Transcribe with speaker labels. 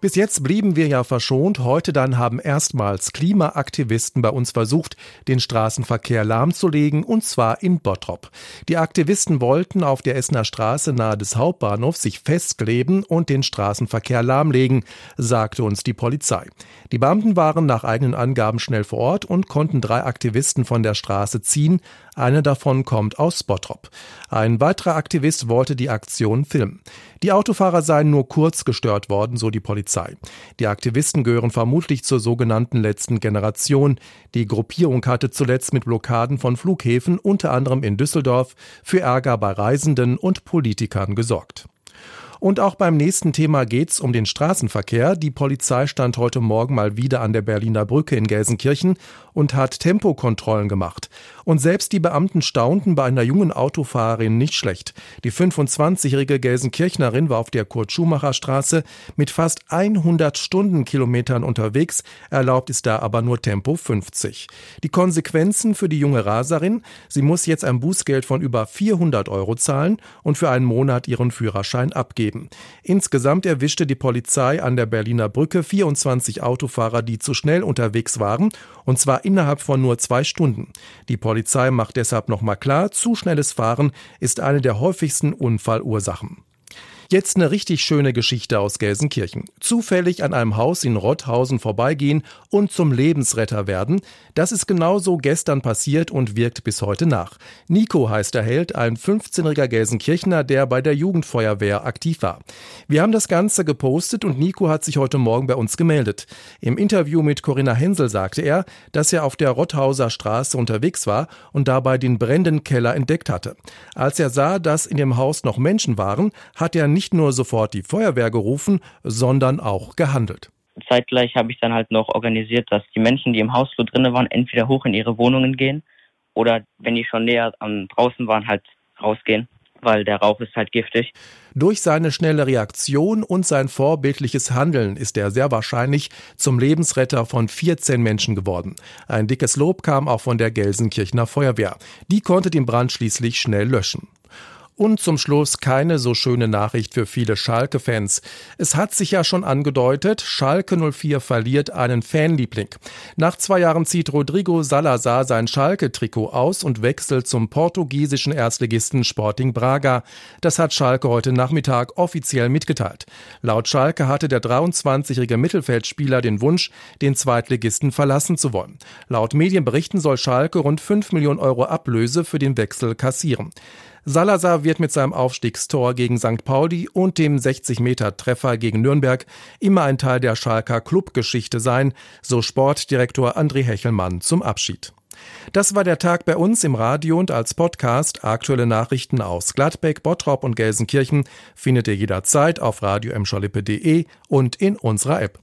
Speaker 1: Bis jetzt blieben wir ja verschont. Heute dann haben erstmals Klimaaktivisten bei uns versucht, den Straßenverkehr lahmzulegen, und zwar in Bottrop. Die Aktivisten wollten auf der Essener Straße nahe des Hauptbahnhofs sich festkleben und den Straßenverkehr lahmlegen, sagte uns die Polizei. Die Beamten waren nach eigenen Angaben schnell vor Ort und konnten drei Aktivisten von der Straße ziehen. Einer davon kommt aus Bottrop. Ein weiterer Aktivist wollte die Aktion filmen. Die Autofahrer seien nur kurz gestört worden, so die Polizei. Die Aktivisten gehören vermutlich zur sogenannten letzten Generation. Die Gruppierung hatte zuletzt mit Blockaden von Flughäfen, unter anderem in Düsseldorf, für Ärger bei Reisenden und Politikern gesorgt. Und auch beim nächsten Thema geht's um den Straßenverkehr. Die Polizei stand heute Morgen mal wieder an der Berliner Brücke in Gelsenkirchen und hat Tempokontrollen gemacht. Und selbst die Beamten staunten bei einer jungen Autofahrerin nicht schlecht. Die 25-jährige Gelsenkirchnerin war auf der Kurt-Schumacher-Straße mit fast 100 Stundenkilometern unterwegs. Erlaubt ist da aber nur Tempo 50. Die Konsequenzen für die junge Raserin? Sie muss jetzt ein Bußgeld von über 400 Euro zahlen und für einen Monat ihren Führerschein abgeben gegeben. Insgesamt erwischte die Polizei an der Berliner Brücke 24 Autofahrer, die zu schnell unterwegs waren, und zwar innerhalb von nur zwei Stunden. Die Polizei macht deshalb nochmal klar, zu schnelles Fahren ist eine der häufigsten Unfallursachen. Jetzt eine richtig schöne Geschichte aus Gelsenkirchen. Zufällig an einem Haus in Rotthausen vorbeigehen und zum Lebensretter werden, das ist genauso gestern passiert und wirkt bis heute nach. Nico heißt der Held, ein 15-jähriger Gelsenkirchner, der bei der Jugendfeuerwehr aktiv war. Wir haben das Ganze gepostet und Nico hat sich heute Morgen bei uns gemeldet. Im Interview mit Corinna Hensel sagte er, dass er auf der Rotthauser Straße unterwegs war und dabei den brennenden Keller entdeckt hatte. Als er sah, dass in dem Haus noch Menschen waren, hat er nicht nur sofort die Feuerwehr gerufen, sondern auch gehandelt.
Speaker 2: Zeitgleich habe ich dann halt noch organisiert, dass die Menschen, die im Hausflur drinnen waren, entweder hoch in ihre Wohnungen gehen oder wenn die schon näher am draußen waren, halt rausgehen weil der Rauch ist halt giftig.
Speaker 1: Durch seine schnelle Reaktion und sein vorbildliches Handeln ist er sehr wahrscheinlich zum Lebensretter von 14 Menschen geworden. Ein dickes Lob kam auch von der Gelsenkirchener Feuerwehr. Die konnte den Brand schließlich schnell löschen. Und zum Schluss keine so schöne Nachricht für viele Schalke-Fans. Es hat sich ja schon angedeutet, Schalke 04 verliert einen Fanliebling. Nach zwei Jahren zieht Rodrigo Salazar sein Schalke-Trikot aus und wechselt zum portugiesischen Erstligisten Sporting Braga. Das hat Schalke heute Nachmittag offiziell mitgeteilt. Laut Schalke hatte der 23-jährige Mittelfeldspieler den Wunsch, den Zweitligisten verlassen zu wollen. Laut Medienberichten soll Schalke rund 5 Millionen Euro Ablöse für den Wechsel kassieren. Salazar wird mit seinem Aufstiegstor gegen St. Pauli und dem 60-Meter-Treffer gegen Nürnberg immer ein Teil der Schalker Clubgeschichte sein, so Sportdirektor André Hechelmann zum Abschied. Das war der Tag bei uns im Radio und als Podcast. Aktuelle Nachrichten aus Gladbeck, Bottrop und Gelsenkirchen findet ihr jederzeit auf radio und in unserer App.